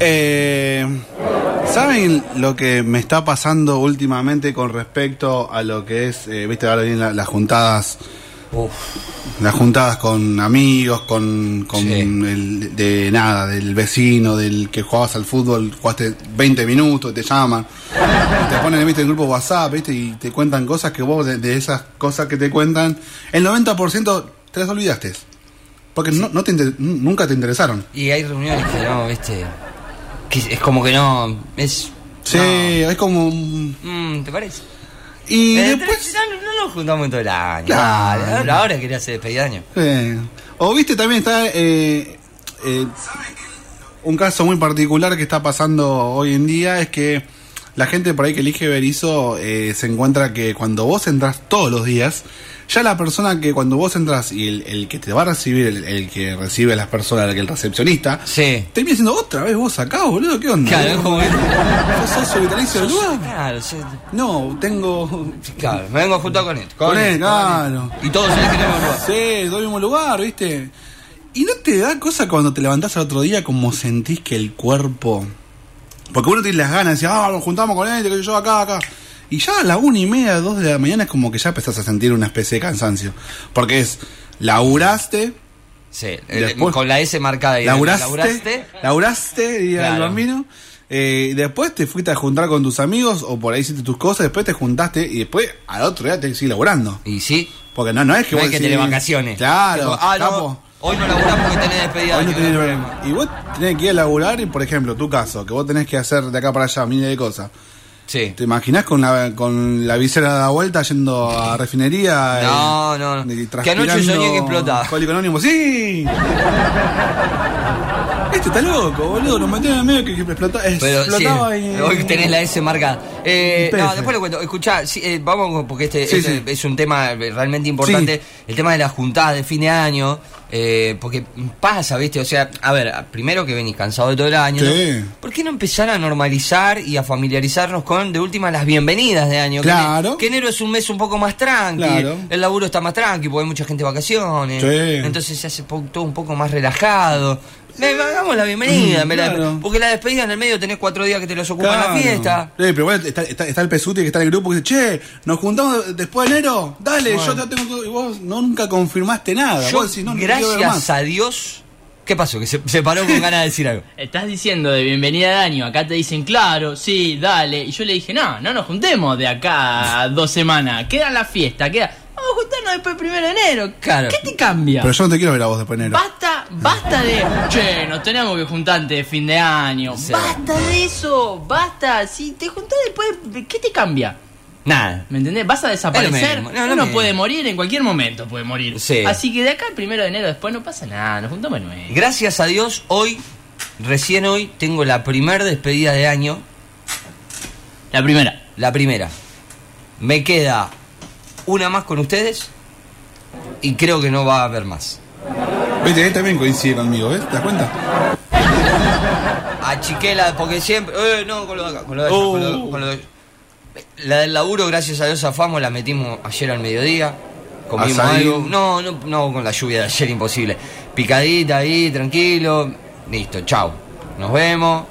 Eh, ¿Saben lo que me está pasando últimamente con respecto a lo que es, eh, viste, ahora vienen la- las juntadas, las juntadas con amigos, con, con Sí. el de nada, del vecino, del que jugabas al fútbol, jugaste 20 minutos, te llaman, te ponen, viste, en el grupo WhatsApp, viste, y te cuentan cosas que vos, de, de esas cosas que te cuentan, el 90% te las olvidaste. Porque no, no te inter- nunca te interesaron. Y hay reuniones que no, viste. Que es como que no. Es. Sí, es como... Mm, ¿Te parece? Y Eh, después... No, no, no nos juntamos en todo el año. Claro. Ahora quería hacer despedida año. eh, o viste, también está eh, eh, un caso muy particular que está pasando hoy en día, es que la gente por ahí que elige Berizo eh, se encuentra que cuando vos entras todos los días, ya la persona que cuando vos entras y el, el que te va a recibir, el, el que recibe a las personas, el, recepcionista, Sí. termina diciendo, otra vez vos acá, boludo, ¿qué onda? Claro, es como ¿Sos socio vitalicio del lugar? Claro, sí, No, tengo... claro, me vengo a juntar con él. Con él, claro. Y todos eligen el mismo lugar. Sí, todo el mismo lugar, ¿viste? ¿Y no te da cosa cuando te levantás al otro día como sentís que el cuerpo... Porque uno tiene las ganas de decir, ah, nos juntamos con él, que yo acá, acá. Y ya a la una y media, dos de la mañana es como que ya empezás a sentir una especie de cansancio. Porque es, laburaste, Sí, el- Después- con la S marcada ahí. laburaste, laburaste. laburaste, diría el Claro. bambino. Eh, y después te fuiste a juntar con tus amigos o por ahí hiciste tus cosas, después te juntaste y después al otro día te que seguir laburando. Y sí, Porque no, no es que no vos hay que decís- tener vacaciones. Claro, ah, no, hoy no laburás porque tenés despedida. Hoy no tenés no problema. Y vos tenés que ir a laburar y, por ejemplo, tu caso, que vos tenés que hacer de acá para allá miles de cosas. Sí. ¿Te imaginás con la, con la visera de la vuelta yendo a refinería? No, eh, no, no. y Que anoche soñé que explotaba. Alcohólico anónimo, ¡sí! Este está loco, boludo. Nos metieron en el medio que, que explota- Pero sí, explotaba y... hoy tenés la S marcada. Eh, no, después le cuento. Escuchá, sí, eh, vamos porque este, Sí, es un tema realmente importante. El tema de las juntadas de fin de año. eh, porque pasa, ¿viste? O sea, a ver, primero que venís cansado de todo el año. Sí. ¿no? ¿Por qué no empezar a normalizar y a familiarizarnos con, de última, las bienvenidas de año? Claro. Que, enero es un mes un poco más tranqui. Claro. El laburo está más tranqui porque hay mucha gente de vacaciones. Sí. Entonces se hace todo un poco más relajado. Ve, Hagamos la bienvenida. Mm, claro. Porque la despedida en el medio tenés cuatro días que te los ocupan Claro. la fiesta. Sí, pero igual está, está, está el pesuti que está en el grupo que dice, che, nos juntamos después de enero, dale, Bueno. yo te tengo todo", y vos nunca confirmaste nada. Yo, vos decís, no, no quiero ver gracias a Dios. ¿Qué pasó? Que se, se paró con ganas de decir algo. Estás diciendo de bienvenida de año, acá te dicen claro, sí, dale. Y yo le dije, no, no nos juntemos de acá a dos semanas, queda la fiesta, queda. Vamos a juntarnos después del primero de enero. Claro. ¿Qué te cambia? Pero yo no te quiero ver a vos después de enero. Basta, basta de. Che, nos tenemos que juntar antes de fin de año. Sí. Basta de eso, basta. Si te juntás después, ¿qué te cambia? Nada. ¿Me entendés? Vas a desaparecer. no, lo Uno puede morir en cualquier momento, puede morir. Sí. Así que de acá al primero de enero después no pasa nada, nos juntamos de nuevo. Gracias a Dios, hoy, recién hoy, tengo la primer despedida de año. La primera. La primera. Me queda una más con ustedes. Y creo que no va a haber más. Viste, él también coincide conmigo, ¿ves? ¿Te das cuenta? A Chiquela, porque siempre. Eh, no, con lo de acá, con lo de allá, Oh. con lo de- con lo de- La del laburo, gracias a Dios, zafamos, la metimos ayer al mediodía. Comimos algo. No, no, no, con la lluvia de ayer, imposible. Picadita ahí, tranquilo. Listo, chau. Nos vemos.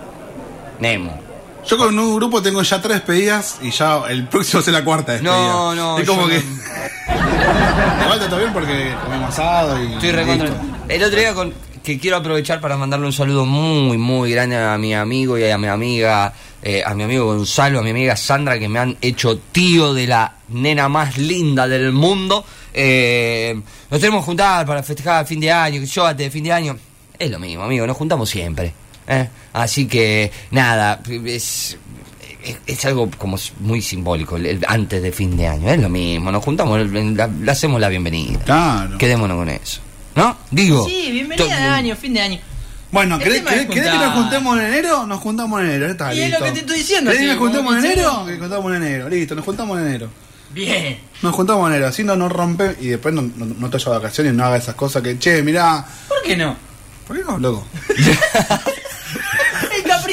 Nemo. Yo con un grupo tengo ya tres despedidas y ya el próximo es la cuarta despedida. No, no, Es como yo que. no. Igual está bien porque comemos asado y. Estoy recontra. El otro día con, que quiero aprovechar para mandarle un saludo muy, muy grande a mi amigo y a mi amiga, eh, a mi amigo Gonzalo, a mi amiga Sandra, que me han hecho tío de la nena más linda del mundo. Eh, nos tenemos que juntar para festejar el fin de año, que yo de fin de año. Es lo mismo, amigo, nos juntamos siempre. ¿Eh? Así que, nada, es, es, es algo como muy simbólico, el- el antes de fin de año. Es lo mismo, nos juntamos, la- le hacemos la bienvenida. Claro. Quedémonos con eso. ¿No? Digo. Sí, bienvenida de año, fin de año. Bueno, ¿querés, querés- es querés que nos juntemos en enero? Nos juntamos en enero, está Y es listo. lo que te estoy diciendo, ¿Querés que nos juntemos en enero? Que nos juntamos en enero, listo, nos juntamos en enero. Bien. Nos juntamos en enero, así no nos rompe y después no, no, no te de vacaciones y no haga esas cosas que, che, mirá. ¿Por qué no? ¿Por qué no, loco?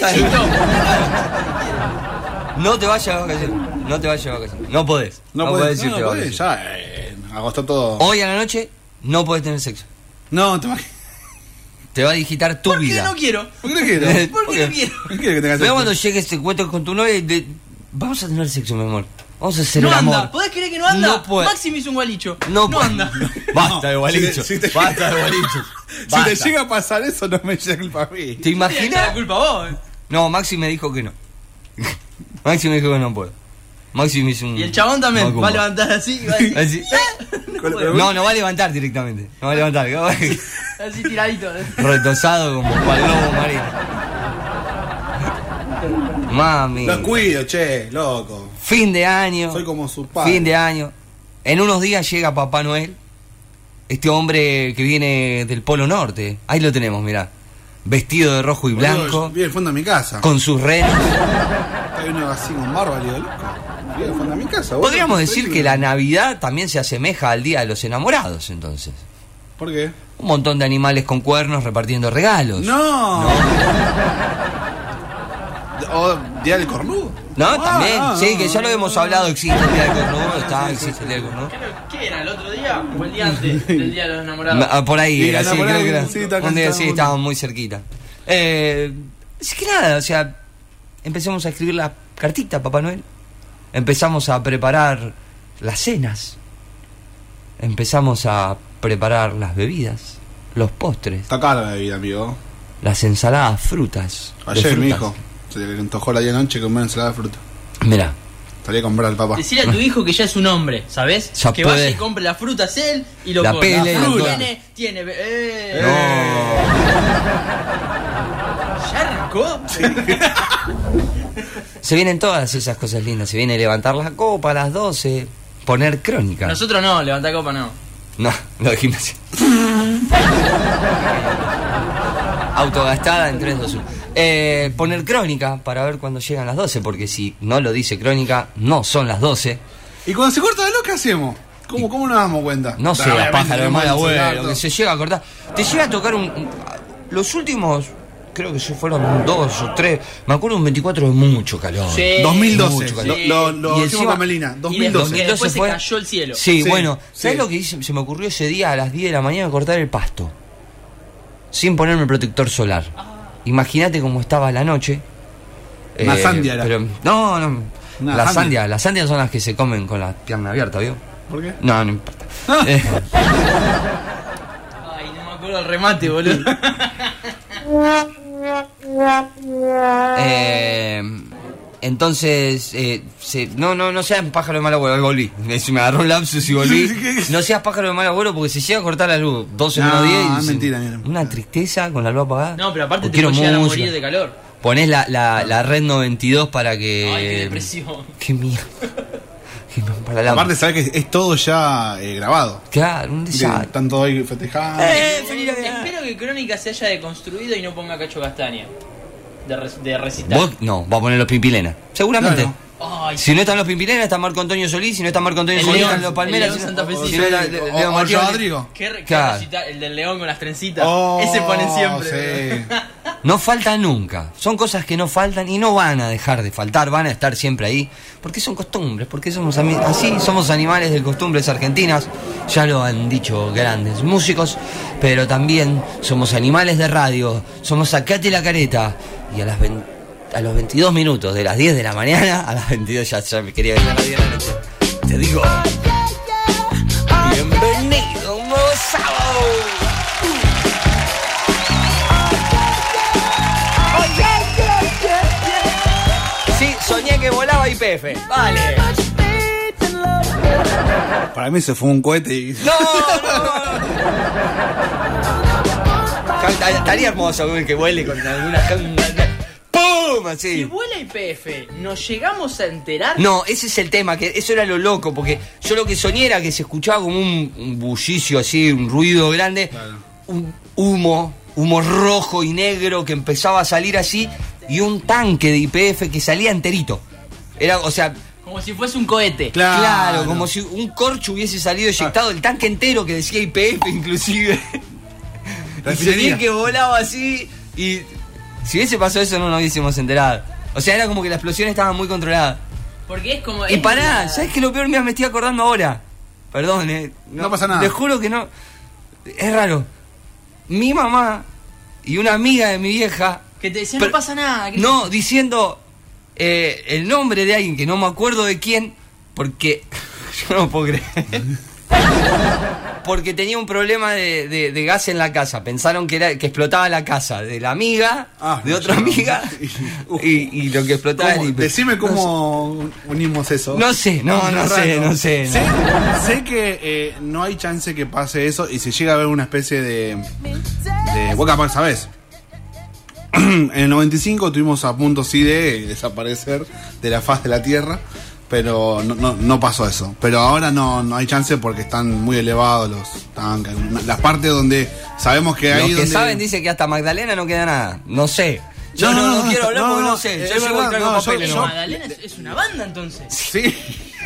No te vayas de vacaciones. No te vayas de vacaciones. No podés. No, podés podés, decirte no, no vacaciones. podés, ya, eh, agostó todo. Hoy a la noche no podés tener sexo. No, te imaginas. Te va a digitar tu ¿Por qué vida. no quiero? ¿Por qué no quiero? ¿Por qué no quiero? ¿Por qué tengas Pero sexo? cuando llegue este encuentro con tu novia, y de- vamos a tener sexo, mi amor. Vamos a hacer No el anda. amor. ¿Podés creer que no anda? No puede. Maxi me hizo un gualicho. No, No anda. Basta de No, gualicho. si te- si te- Basta de gualicho. Si Basta. te llega a pasar eso, no me llega el mí. ¿Te imaginas? la culpa vos. Eh. No, Maxi me dijo que no. Maxi me dijo que no puedo. Maxi me hizo un. Y el chabón también Macumba. va a levantar así, va a decir, Así. La- No, no va a levantar directamente. No va a levantar. así tiradito. Retosado como cual lobo marino. Mami. Los cuido, che, loco. Fin de año. Soy como su padre. Fin de año. En unos días llega Papá Noel. Este hombre que viene del Polo Norte. Ahí lo tenemos, mirá. Vestido de rojo y blanco. Vi el fondo de mi casa. Con sus renos. Hay uno así con barba, loco. Vi el fondo de mi casa. Podríamos decir que la Navidad también se asemeja al Día de los Enamorados, entonces. ¿Por qué? Un montón de animales con cuernos repartiendo regalos. No. ¿O Día del Cornudo? ¿No? Ah, También. ah, sí, ah, que ya lo hemos hablado. Existe el Día del Cornudo. Está, existe el Día del Cornudo. ¿Qué era? ¿El otro día o el día antes del día de los enamorados? Ah, Por ahí, Y era, sí, creo que era. sí, un día sí, estábamos muy cerquita. Eh, así que nada, o sea, empezamos a escribir la cartita, Papá Noel. Empezamos a preparar las cenas. Empezamos a preparar las bebidas, los postres, Está cara la bebida, amigo. las ensaladas, frutas. Ayer mi hijo se le antojó la día noche comer ensalada de fruta. Mirá, Salí a comprar al papá. Decirle a tu hijo que ya es un hombre, ¿sabes? Ya que puede. vaya y compre las frutas él y lo La come. pele, La fruta. Tiene, tiene. Eh, no. ¿Ya arrancó? Se vienen todas esas cosas lindas. Se viene levantar la copa a las 12, poner crónica. Nosotros no, levanta copa no. No, lo de gimnasia. Autogastada en 3, 2, 1. Eh, poner crónica para ver cuándo llegan las 12, porque si no lo dice crónica, no son las 12. ¿Y cuando se corta la luz, qué hacemos? ¿Cómo, cómo nos damos cuenta? No sé, Obviamente pájaro de tenemos mal el abuelo, que se llega a cortar. Te llega a tocar un. los últimos, creo que se fueron dos o tres. Me acuerdo un 24 de mucho calor. Sí. 2012. Mucho Lo, calor. lo, lo Y hicimos encima- con Melina. Y 2012. después, después se cayó el cielo. Sí, Sí, bueno, ¿sabes sí. lo que hice? se me ocurrió ese día a las 10 de la mañana cortar el pasto? Sin ponerme el protector solar. Imagínate cómo estaba la noche. Eh, Una sandia era. Pero, no, no. Una las sandia. sandias, las sandias son las que se comen con la pierna abierta, ¿vio? ¿Por qué? No, no importa. Eh, Ay, no me acuerdo el remate, boludo. eh, entonces, eh, se- no, no, no seas pájaro de mal abuelo, ahí volví. Me, se me agarró un lapsus y volví. No seas pájaro de mal abuelo porque se llega a cortar la luz 12 No, menos 10 y es mentira, mira. Una tristeza con la luz apagada. No, pero aparte O te llegar a morir de calor. Ponés la, la, la red 92 para que. Ay, qué depresión. Qué mierda. Para la. Aparte, sabes que es todo ya eh, grabado. Claro, un desastre. Están todos ahí festejando. ¡Eh! Espero que Crónica se haya deconstruido y no ponga Cacho Castaña. De, re- de. ¿Vos? No, va a poner los Pimpilena. Seguramente. Claro. Ay, Si no están los Pimpilena, está Marco Antonio Solís. Si no está Marco Antonio El Solís, León, están los Palmeras. Si no- santafesino. si no está- Leo. Rodrigo. qué, Claro. el del león con las trencitas. Oh, Ese pone siempre. sí. No falta nunca. Son cosas que no faltan y no van a dejar de faltar, van a estar siempre ahí. Porque son costumbres, porque somos así, somos animales de costumbres argentinas. Ya lo han dicho grandes músicos, pero también somos animales de radio. Somos Sacate la careta. Y a las, vein- a los 22 minutos de las 10 de la mañana, a las 22 ya, ya me quería venir a las 10 de la noche. Te digo, bienvenido un nuevo sábado. Sí, soñé que volaba IPF. Vale. Para mí se fue un cohete y. No, no, no. Estaría hermoso que vuele con alguna. Si vuela IPF, ¿nos llegamos a enterar? No, ese es el tema, que eso era lo loco, porque yo lo que soñé era que se escuchaba como un, un bullicio así, un ruido grande, un humo, humo rojo y negro que empezaba a salir así, y un tanque de IPF que salía enterito. Era, o sea, Como si fuese un cohete. Claro. Claro, como si un corcho hubiese salido eyectado, el tanque entero que decía IPF inclusive. y sentí que volaba así y si hubiese pasado eso no nos hubiésemos enterado. O sea, era como que la explosión estaba muy controlada. Porque es como. Y pará, ¿sabes qué lo peor? Mira, me estoy acordando ahora. Perdón, eh. No pasa nada. Te juro que no. Es raro. Mi mamá y una amiga de mi vieja. Que te decía, Pero- no pasa nada. que- No, diciendo eh, el nombre de alguien que no me acuerdo de quién, porque yo no puedo creer. Porque tenía un problema de, de- de gas en la casa. Pensaron que era que explotaba la casa de la amiga, Ah, de otra no. amiga, y, y lo que explotaba ¿Cómo? era- Decime cómo unimos eso. No sé, no, no sé, no sé. Sé, que eh, no hay chance que pase eso y si llega a haber una especie de. de vos capaz sabés. en el 95 estuvimos a punto sí de desaparecer de la faz de la Tierra, pero no, no, no pasó eso. Pero ahora no, no hay chance porque están muy elevados los tanques. Las partes donde sabemos que Los hay. que donde... saben dicen que hasta Magdalena no queda nada. No sé. Yo no, no, quiero hablar no, porque no, sé. Yo llego y verdad, traigo no, yo- papeles yo- nomás. Magdalena es, es una banda entonces. Sí.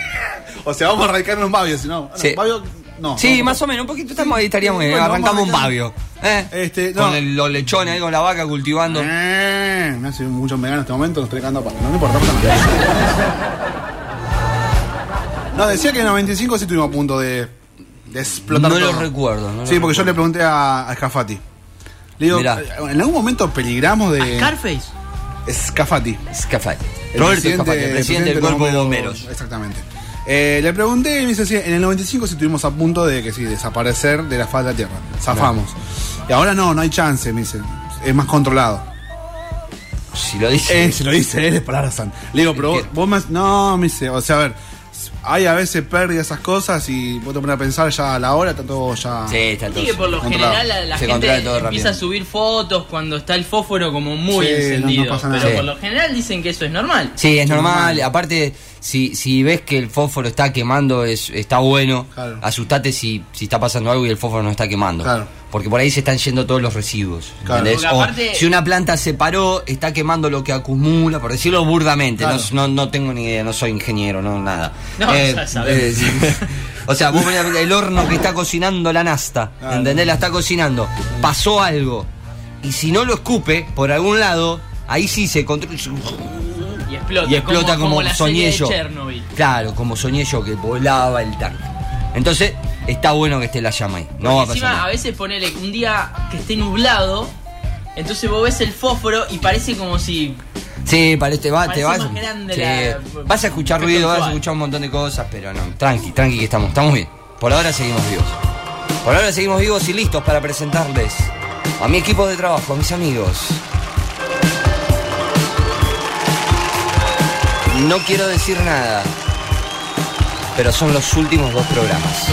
o sea, vamos a radicarnos en Babio, si no. Sí. Babio, no. Sí, no. más o menos, un poquito estamos ahí, estaríamos. Bueno, Arrancamos un pavio. ¿eh? Este, no. Con el- los lechones ahí con la vaca cultivando. Eh, me hace mucho vegano en este momento, no estoy cagando para. No me importa. no decía que en el 95 sí estuvimos a punto de, de explotar No lo recuerdo, no lo sí, porque yo le pregunté a, a Scafati. Le digo, Mirá. ¿en algún momento peligramos de. Scarface. Scafati. Scafati. El Roberto presidente- Scafati, el presidente del cuerpo de bomberos. Exactamente. Eh, le pregunté y me dice, sí, en el 95 sí estuvimos a punto de que sí, desaparecer de la faz de la Tierra. Zafamos. Y ahora no, no hay chance, me dice. Es más controlado. Si lo dice. Eh, se lo dice él, es palabra santa. Le digo, pero vos, vos más. No, me dice, o sea, a ver, hay a veces pérdidas esas cosas y vos te pones a pensar ya a la hora, está todo ya. Sí, está todo. Sí, que por lo controlado. general la, la gente empieza rápido. a subir fotos cuando está el fósforo como muy Sí, no- no encendido. pasa nada. Pero Sí. por lo general dicen que eso es normal. Sí, es normal. normal. Aparte, si, si ves que el fósforo está quemando, es, está bueno. Claro. Asustate si, si está pasando algo y el fósforo no está quemando. Claro. Porque por ahí se están yendo todos los residuos. Claro. O aparte- si una planta se paró, está quemando lo que acumula, por decirlo burdamente. Claro. No, no, no tengo ni idea, no soy ingeniero, no nada. Eh, No, ya sabemos. sí. o sea, vos mirá, el horno que está cocinando la nasta, Claro. ¿entendés? La está cocinando. Pasó algo. Y si no lo escupe por algún lado, ahí sí se controla. Y explota. Y explota como, la soñé serie yo. Claro, como soñé yo que volaba el tanque. Entonces, está bueno que esté la llama ahí. No va a pasar encima, a veces ponele un día que esté nublado, entonces vos ves el fósforo y parece como si. Sí, parece, va, te vas. sí. la- Vas a escuchar ruido, vas a escuchar un montón de cosas, pero no, tranqui, tranqui que estamos, estamos bien. Por ahora seguimos vivos. Por ahora seguimos vivos y listos para presentarles a mi equipo de trabajo, a mis amigos. No quiero decir nada, pero son los últimos dos programas.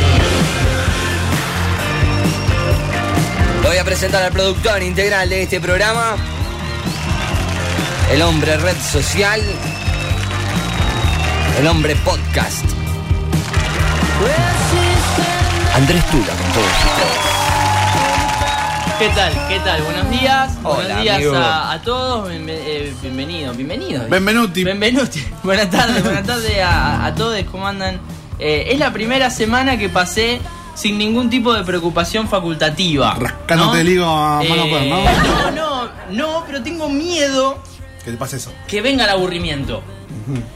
Voy a presentar al productor integral de este programa, el hombre red social, el hombre podcast. Andrés Tula con todos ustedes. ¿Qué tal? ¿Qué tal? Buenos días. Hola, Buenos días amigo. a, a todos. Eh, bienvenidos, bienvenidos. Benvenuti. Benvenuti. Buenas tardes, buenas tardes a, a todos. ¿Cómo andan? Eh, es la primera semana que pasé sin ningún tipo de preocupación facultativa. Rascándote el higo a mano Eh, por, ¿no? No, no, no, pero tengo miedo Que te pase eso. que venga el aburrimiento.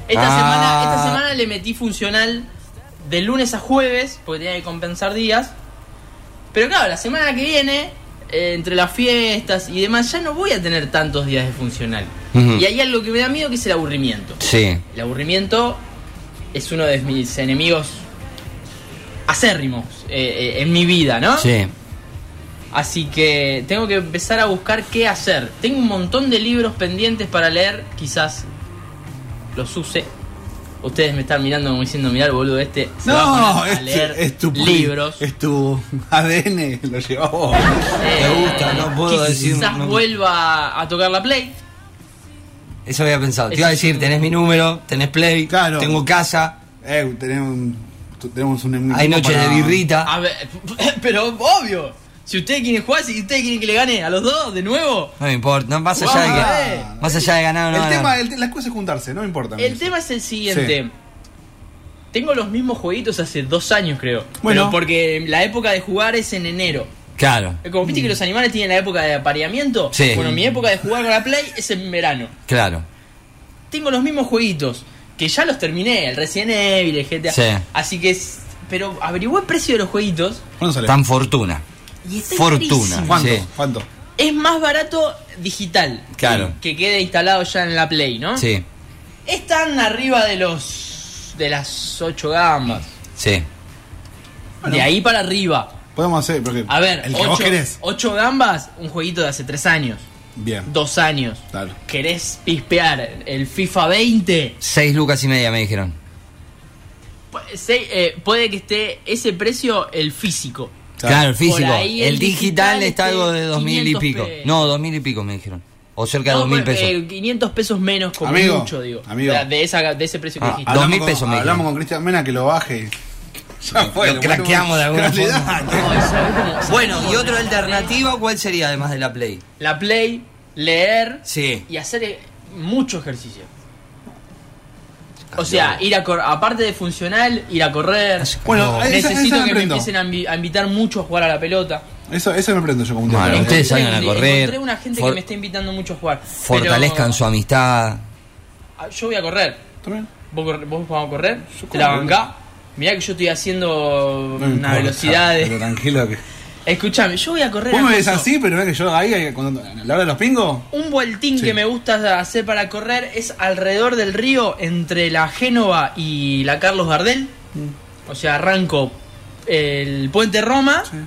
Esta, Ah. semana, esta semana le metí funcional de lunes a jueves, porque tenía que compensar días. Pero claro, la semana que viene, eh, entre las fiestas y demás, ya no voy a tener tantos días de funcional. Ujú. Y hay algo que me da miedo que es el aburrimiento. Sí. El aburrimiento es uno de mis enemigos acérrimos eh, eh, en mi vida, ¿no? Sí. Así que tengo que empezar a buscar qué hacer. Tengo un montón de libros pendientes para leer, quizás los use. Ustedes me están mirando como diciendo, mirá el boludo este se va a No, poner a es, leer es tu libros. Es tu ADN, lo llevas vos. Eh, Me gusta, no puedo decir- Quizás no- vuelva a tocar la Play. Eso había pensado. Te iba a decir, un- tenés mi número, tenés play, Claro. tengo casa, Eh, tenemos Tenemos un hay noches para- de birrita. A ver, pero obvio. Si ustedes quieren jugar, si ustedes quieren que le gane a los dos de nuevo. No me importa, no, más allá de que. Más allá de ganar o no El tema, el la es juntarse, no me importa. El tema es el siguiente. Tengo los mismos jueguitos hace dos años, creo. Bueno. Pero porque la época de jugar es en enero. Claro, Como viste que los animales tienen la época de apareamiento. Sí. Bueno, mi época de jugar con la Play es en verano. claro. Tengo los mismos jueguitos. Que ya los terminé. El Resident Evil, el GTA. Sí. Así que. Pero averigué el precio de los jueguitos. ¿Cuándo sale? Tan fortuna. Y está Fortuna. ¿Cuánto? Sí. ¿Cuánto? Es más barato digital. Claro. Que quede instalado ya en la Play, ¿no? Sí, Están arriba de los. de las 8 gambas. sí. Bueno. De ahí para arriba. Podemos hacer, porque A ver, el que vos 8, querés. gambas, un jueguito de hace 3 años, Bien. 2 años. Claro. ¿Querés pispear el FIFA 20? Seis lucas y media me dijeron. Pu- se- eh, puede que esté ese precio el físico. Claro. El físico. Ahí el el digital digital está algo de dos mil y 500 pico. pesos. No, dos mil y pico me dijeron. O cerca de No, dos mil pues, pesos. eh, 500 pesos menos como Amigo, mucho, digo. amigo. De, esa, de ese precio que Ah, dijiste. dos mil pesos me Hablamos con Cristian Mena que lo baje. Ya Lo- lo craqueamos de alguna forma. dale. No, ¿sabes cómo- sabes Bueno, y otra alternativa, ¿cuál sería además de la Play? Play- La Play, leer Sí. y hacer eh, mucho ejercicio. O sea, ir a correr, aparte de funcional, ir a correr. Bueno, esa- Necesito esa me que me empiecen a, invi- a invitar mucho a jugar a la pelota. Eso, eso me prendo yo como un Bueno, tema. ustedes Encontré- salgan a correr, Encontré una gente for- que me está invitando mucho a jugar. Fortalezcan Pero- su amistad. Ah, Yo voy a correr. ¿Está bien? ¿Vos, corre- vos vamos a correr? Yo ¿Te la bancá? Mirá que yo estoy haciendo No una importa, velocidad pero de... tranquilo que. Escuchame, yo voy a correr Vos me ves así, pero no es que yo ahí, cuando, a la hora de los pingos. Un vueltín Sí. que me gusta hacer para correr es alrededor del río entre la Génova y la Carlos Gardel. O sea, arranco el Puente Roma, Sí,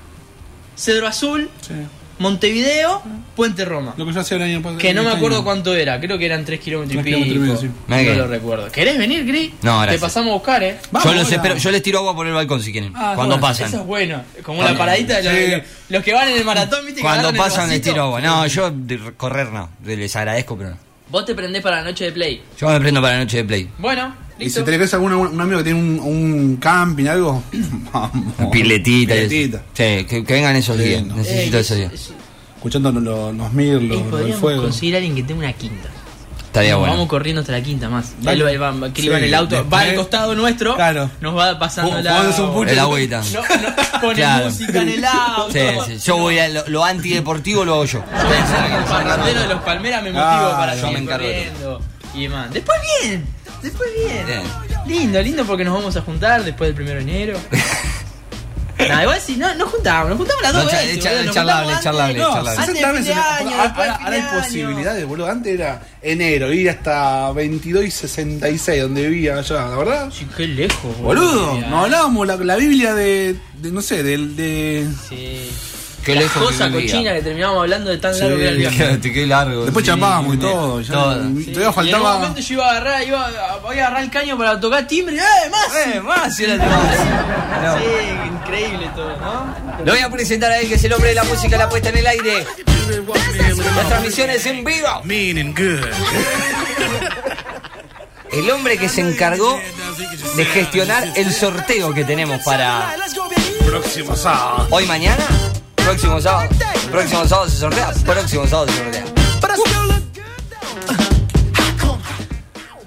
Cedro Azul, sí. Montevideo, Puente Roma. Lo que yo hacía el año pasado. Que no me acuerdo año. cuánto era, creo que eran 3 kilómetros y Tres kilómetros y medio, pico. sí. No lo recuerdo. ¿Querés venir, Gris? No, gracias. Te pasamos a buscar, eh. Vamos, yo los hola. espero, yo les tiro agua por el balcón si quieren. Ah, cuando bueno, pasan. Eso es bueno. Como Cuando- la paradita de los, Sí. los- los que van en el maratón, ¿viste? que Cuando agarran el pasan les vasito. tiro agua. No, yo de correr no. Les agradezco, pero no. Vos te prendés para la noche de play. Yo me prendo para la noche de play. Bueno, Y listo. si tenés algún un amigo que tiene un, un camping, algo, vamos. Una piletita. y eso. Piletita. Sí, que, que vengan esos Sí, días. no. Necesito Eh, esos días. es- es- Escuchando los, los, los mir, eh, los, los podríamos fuego. conseguir a alguien que tenga una quinta. Estaría Nos bueno. Vamos corriendo hasta la quinta más. Dale. Él va, va- que iba en Sí, el auto, va al costado nuestro, Claro. nos va pasando la. un pucho. El agüita. No, no, pone Claro. música en el auto. Sí, sí. Yo voy a lo, lo antideportivo lo hago yo. Yo, el parrandero de los Palmeras me motivo Ah, para yo me encargo y demás. Después bien, después bien. Bien. Lindo, lindo porque nos vamos a juntar después del primero de enero. Nah, igual si no, nos juntamos, nos juntamos las No, dos cha- veces. cha- boludo, nos charlable, charlable. No, charlable. Antes 60 de fin veces. de año, ahora, ahora- hay posibilidades, boludo. Antes era enero, ir hasta 22 y 66, donde vivía allá, ¿la verdad? Sí, qué lejos, Boludo, Ya. nos hablábamos la, la Biblia de, de, no sé, del de... Sí. Qué Las lejos que cosas cochinas que terminábamos hablando de tan Sí, largo que era el viaje. Qué, qué largo. Después sí, chapábamos y todo. Ya, todo. Sí. Todavía en un faltaba... momento yo iba a agarrar, iba a, voy a agarrar el caño para tocar timbre, ¡eh, más! Eh, más, era más. No. Sí, increíble todo, ¿no? Lo voy a presentar a él, que es el hombre de la música, la puesta en el aire. Las transmisiones en vivo. meaning good. El hombre que se encargó de gestionar el sorteo que tenemos para Próximo sábado. hoy mañana. Próximo sábado. Próximo sábado se sortea. Próximo sábado se sortea.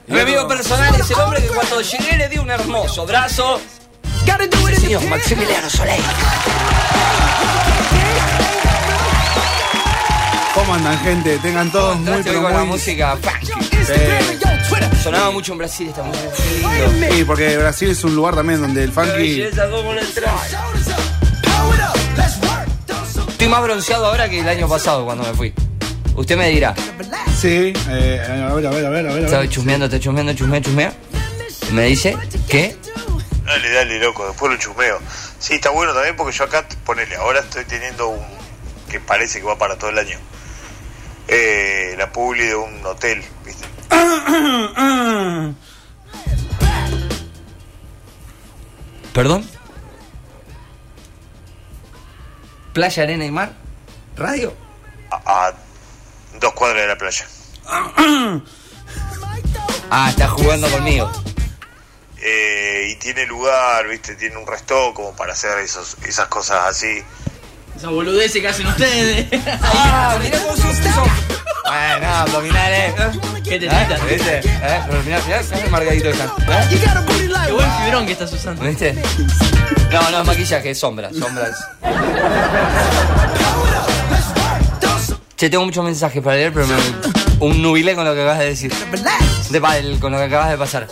Mi amigo personal es el hombre que cuando llegué le di un hermoso abrazo. El señor Maximiliano Soleil. ¿Cómo andan, gente? Tengan todos muy, pero con la música funky. Sí. Sonaba mucho en Brasil esta música. Sí, porque Brasil es un lugar también donde el funky... Estoy más bronceado ahora que el año pasado cuando me fui. Usted me dirá. Sí, eh, a ver, a ver, a ver, a ver. a Estaba ver. chusmeando, está chusmeando, chusmea, chusmea. Me dice que Dale, dale, loco, después lo chumeo. Sí, está bueno también porque yo acá, ponele, ahora estoy teniendo un que parece que va para todo el año. Eh, la publi de un hotel, ¿viste? ¿Perdón? Playa, arena y mar. ¿Radio? A, a dos cuadras de la playa. Ah, está jugando conmigo. Eh, y tiene lugar, ¿viste? Tiene un resto como para hacer esos, esas cosas así. Esa boludez que hacen ustedes. Ah, mira cómo sos eso. Bueno, abdominales. ¿Qué te ¿Eh? ¿Viste? ¿Eh? Pero mirá, mirá, mirá el que están. ¿Eh? Qué buen fibrón que estás usando. ¿Viste? No, no es maquillaje, es sombra, sombras. Che, tengo muchos mensajes para leer, pero me, un nubilé con lo que acabas de decir. De, pa- el- con lo que acabas de pasar.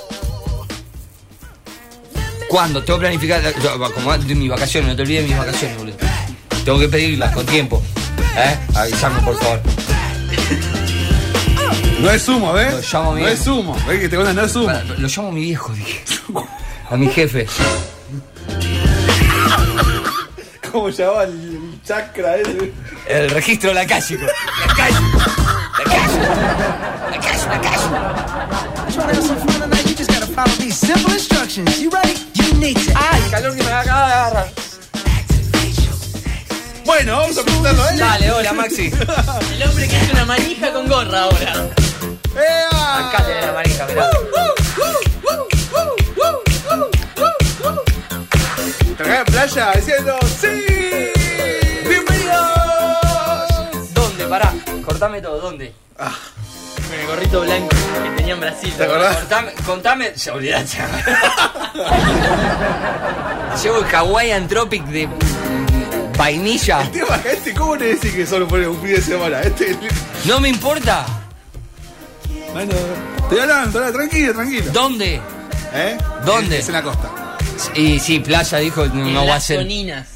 ¿Cuándo? Tengo que planificar, yo, como de mis vacaciones, no te olvides de mis vacaciones, boludo. Tengo que pedirlas con tiempo. ¿Eh? Avísame, por favor. No es sumo, ¿ves? Lo llamo no bien. es sumo. ¿Ves que te cuentan? No es sumo. Lo llamo a mi viejo, dije. A mi jefe. ¿Cómo llamaba el, el chakra ese? El registro de la calle. La calle. La calle. La calle, la calle. Trying to have some fun tonight, you just gotta follow these simple instructions. You ready? You need to ¡Ay, calor que me acaba de agarrar! Bueno, vamos a presentarlo, ¿eh? Dale, hola Maxi. El hombre que hace una manija con gorra ahora. ¡Ea! Acá tenés la manija, mirá. Playa diciendo ¡Sí! Cortame todo, ¿dónde? Con el gorrito blanco que tenía en Brasil. ¿Te acordás? Cortame, contame. Se olvidaste. Llevo el Hawaiian Tropic de vainilla. El tema, este, ¿cómo le decís que solo pone un fin de semana? Este, No me importa. bueno, estoy hablando, tranquilo, tranquilo. ¿Dónde? ¿Eh? ¿Dónde? Es en la costa. Y sí, playa dijo, En no va a las ser. Toninas.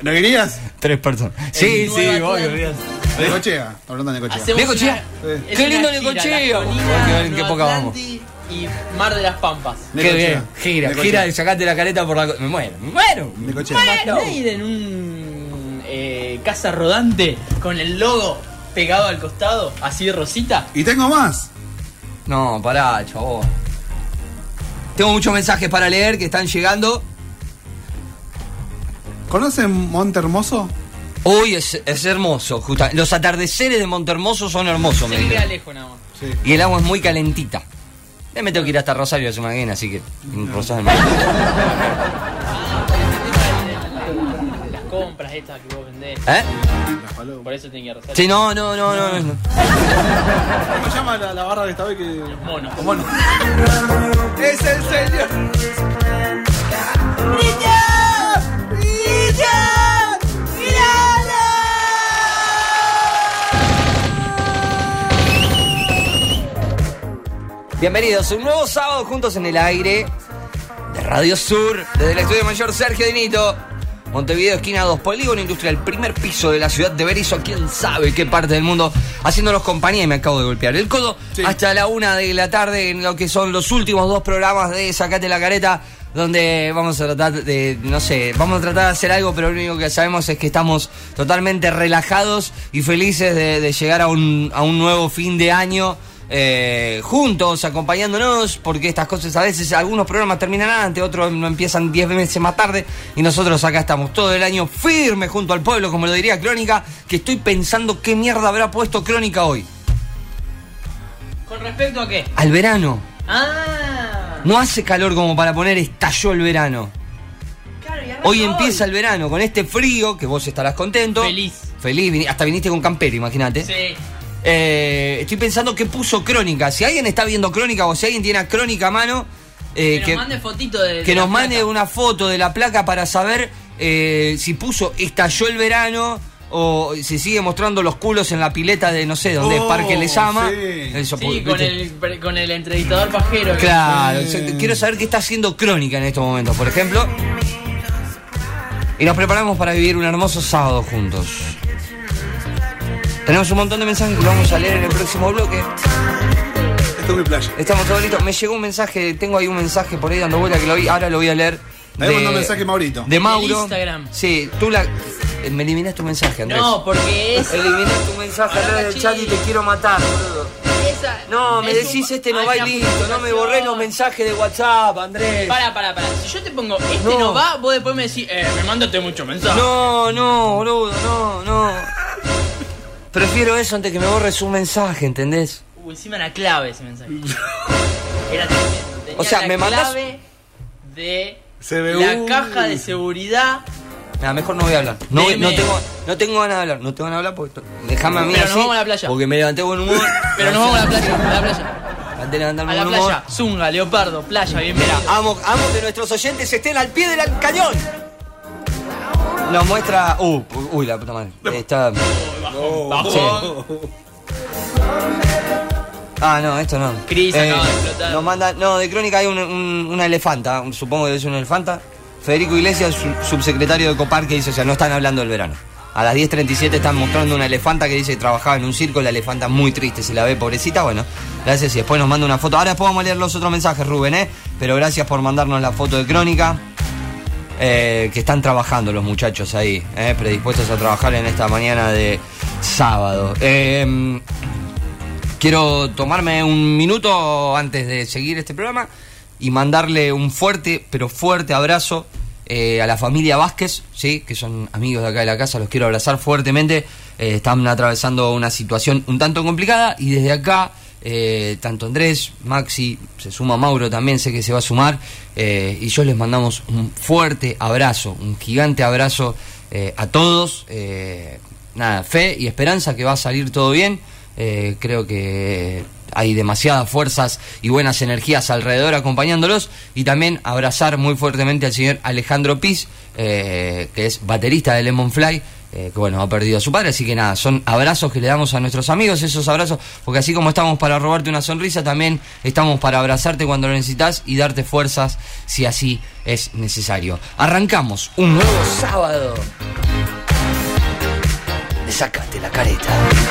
¿No querías? Tres personas. Sí, En sí, voy, olvidate. Necochea, hablando de Necochea. Necochea. una- Sí. Qué lindo Necochea. Las Toninas, Hay que ver en qué época vamos. Y Mar de las Pampas. Qué bien. Gira, Necochea. gira y sacate la careta por la. Me muero, me muero. Necochea. ¿Imaginá ir en un eh, casa rodante con el logo pegado al costado, así de rosita? Y tengo más. No, pará, chabón. Tengo muchos mensajes para leer que están llegando. ¿Conocen Monte Hermoso? Hoy es, es hermoso, justa- Los atardeceres de Montermoso son hermosos, me Se me queda dijeron. lejos nada más. Sí. Y el agua es muy calentita. Ya me tengo que ir hasta Rosario a Sumaguén, así que. en Rosario. Las compras estas que vos vendés. ¿Eh? Las palomas. Por eso tiene que rezar. Sí, no, no, no, no. no. ¿Cómo se llama la, la barra de esta vez que.? Mono. Bueno. es el señor. Bienvenidos a un nuevo sábado juntos en el aire de Radio Sur, desde el estudio mayor Sergio Dinito. Montevideo, esquina 2, Polígono Industrial, primer piso de la ciudad de Berizo, quién sabe qué parte del mundo, haciéndonos compañía y me acabo de golpear el codo Sí. hasta la una de la tarde en lo que son los últimos dos programas de Sacate la Careta, donde vamos a tratar de, no sé, vamos a tratar de hacer algo, pero lo único que sabemos es que estamos totalmente relajados y felices de, de llegar a un, a un nuevo fin de año eh, juntos, acompañándonos, porque estas cosas a veces, algunos programas terminan antes, otros no empiezan 10 meses más tarde, y nosotros acá estamos todo el año firme junto al pueblo, como lo diría Crónica, que estoy pensando qué mierda habrá puesto Crónica hoy. ¿Con respecto a qué? Al verano. Ah. No hace calor como para poner estalló el verano. Claro, Hoy empieza el verano con este frío, que vos estarás contento. Feliz. Feliz, hasta viniste con campero, imagínate. Sí. Eh, estoy pensando qué puso Crónica. Si alguien está viendo Crónica o si alguien tiene a Crónica a mano, eh, que, nos mande fotito de. que de la nos mande placa. una foto de la placa para saber eh, si puso estalló el verano o si sigue mostrando los culos en la pileta de no sé dónde es Oh, Parque Les llama. sí. Eso, Sí, porque, con el, con el entrevistador pajero. Claro, Sí. quiero saber qué está haciendo Crónica en estos momentos, por ejemplo. Y nos preparamos para vivir un hermoso sábado juntos. Tenemos un montón de mensajes que vamos a leer en el próximo bloque. Esto es mi playa. Estamos todos listos. Me llegó un mensaje, tengo ahí un mensaje por ahí dando vuelta que lo vi, ahora lo voy a leer. Ahí mandó un mensaje Maurito. De Mauro. Instagram. Sí, tú la. eh, Me eliminas tu mensaje, Andrés. No, porque es. Eliminé tu mensaje atrás la del chat y te quiero matar, boludo. esa- No, me es decís un- este no hay va y listo, no me borré los mensajes de WhatsApp, Andrés. Para, para, para. Si yo te pongo este No. no, va, vos después me decís, eh, me mandaste mucho mensaje. No, no, boludo, no, no. Prefiero eso antes que me borres un mensaje, ¿entendés? Uh, encima era clave ese mensaje. Era tremendo. O sea, la me mandás- clave de CBU. la caja de seguridad. Nada, mejor no voy a hablar. No, tengo, no tengo ganas de hablar, no tengo ganas de hablar porque to- déjame a mí Pero nos así, vamos a la playa. Porque me levanté con humor. Pero nos vamos a la playa, a la playa. Antes de levantarme A la con humor. playa. Zunga, leopardo, playa, bienvenido. Amo, amo que nuestros oyentes estén al pie del cañón. Nos muestra. Uh, uy, la puta madre. Está. Bajón. Ah, no, esto no. Cris acaba de explotar. Nos manda, no, de crónica hay un- un- una elefanta, supongo que es una elefanta. Federico Iglesias, su- subsecretario de Copar, que dice, o sea, no están hablando del verano. A las 10.37 están mostrando una elefanta que dice que trabajaba en un circo, la elefanta muy triste, se la ve pobrecita, bueno, gracias y después nos manda una foto. Ahora después vamos a leer los otros mensajes, Rubén, ¿eh? Pero gracias por mandarnos la foto de crónica. eh, que están trabajando los muchachos ahí, eh, predispuestos a trabajar en esta mañana de sábado. Eh, quiero tomarme un minuto antes de seguir este programa y mandarle un fuerte, pero fuerte abrazo eh, a la familia Vázquez, ¿sí? que son amigos de acá de la casa, los quiero abrazar fuertemente. Eh, están atravesando una situación un tanto complicada y desde acá, eh, tanto Andrés, Maxi, se suma Mauro también, sé que se va a sumar, y yo les mandamos un fuerte abrazo, un gigante abrazo a todos. Nada, fe y esperanza que va a salir todo bien. Eh, creo que hay demasiadas fuerzas y buenas energías alrededor acompañándolos y también abrazar muy fuertemente al señor Alejandro Piz, eh, que es baterista de Lemon Fly, eh, que bueno, ha perdido a su padre, así que nada, son abrazos que le damos a nuestros amigos, esos abrazos, porque así como estamos para robarte una sonrisa, también estamos para abrazarte cuando lo necesitas y darte fuerzas si así es necesario. Arrancamos un nuevo sábado. Sácate la careta.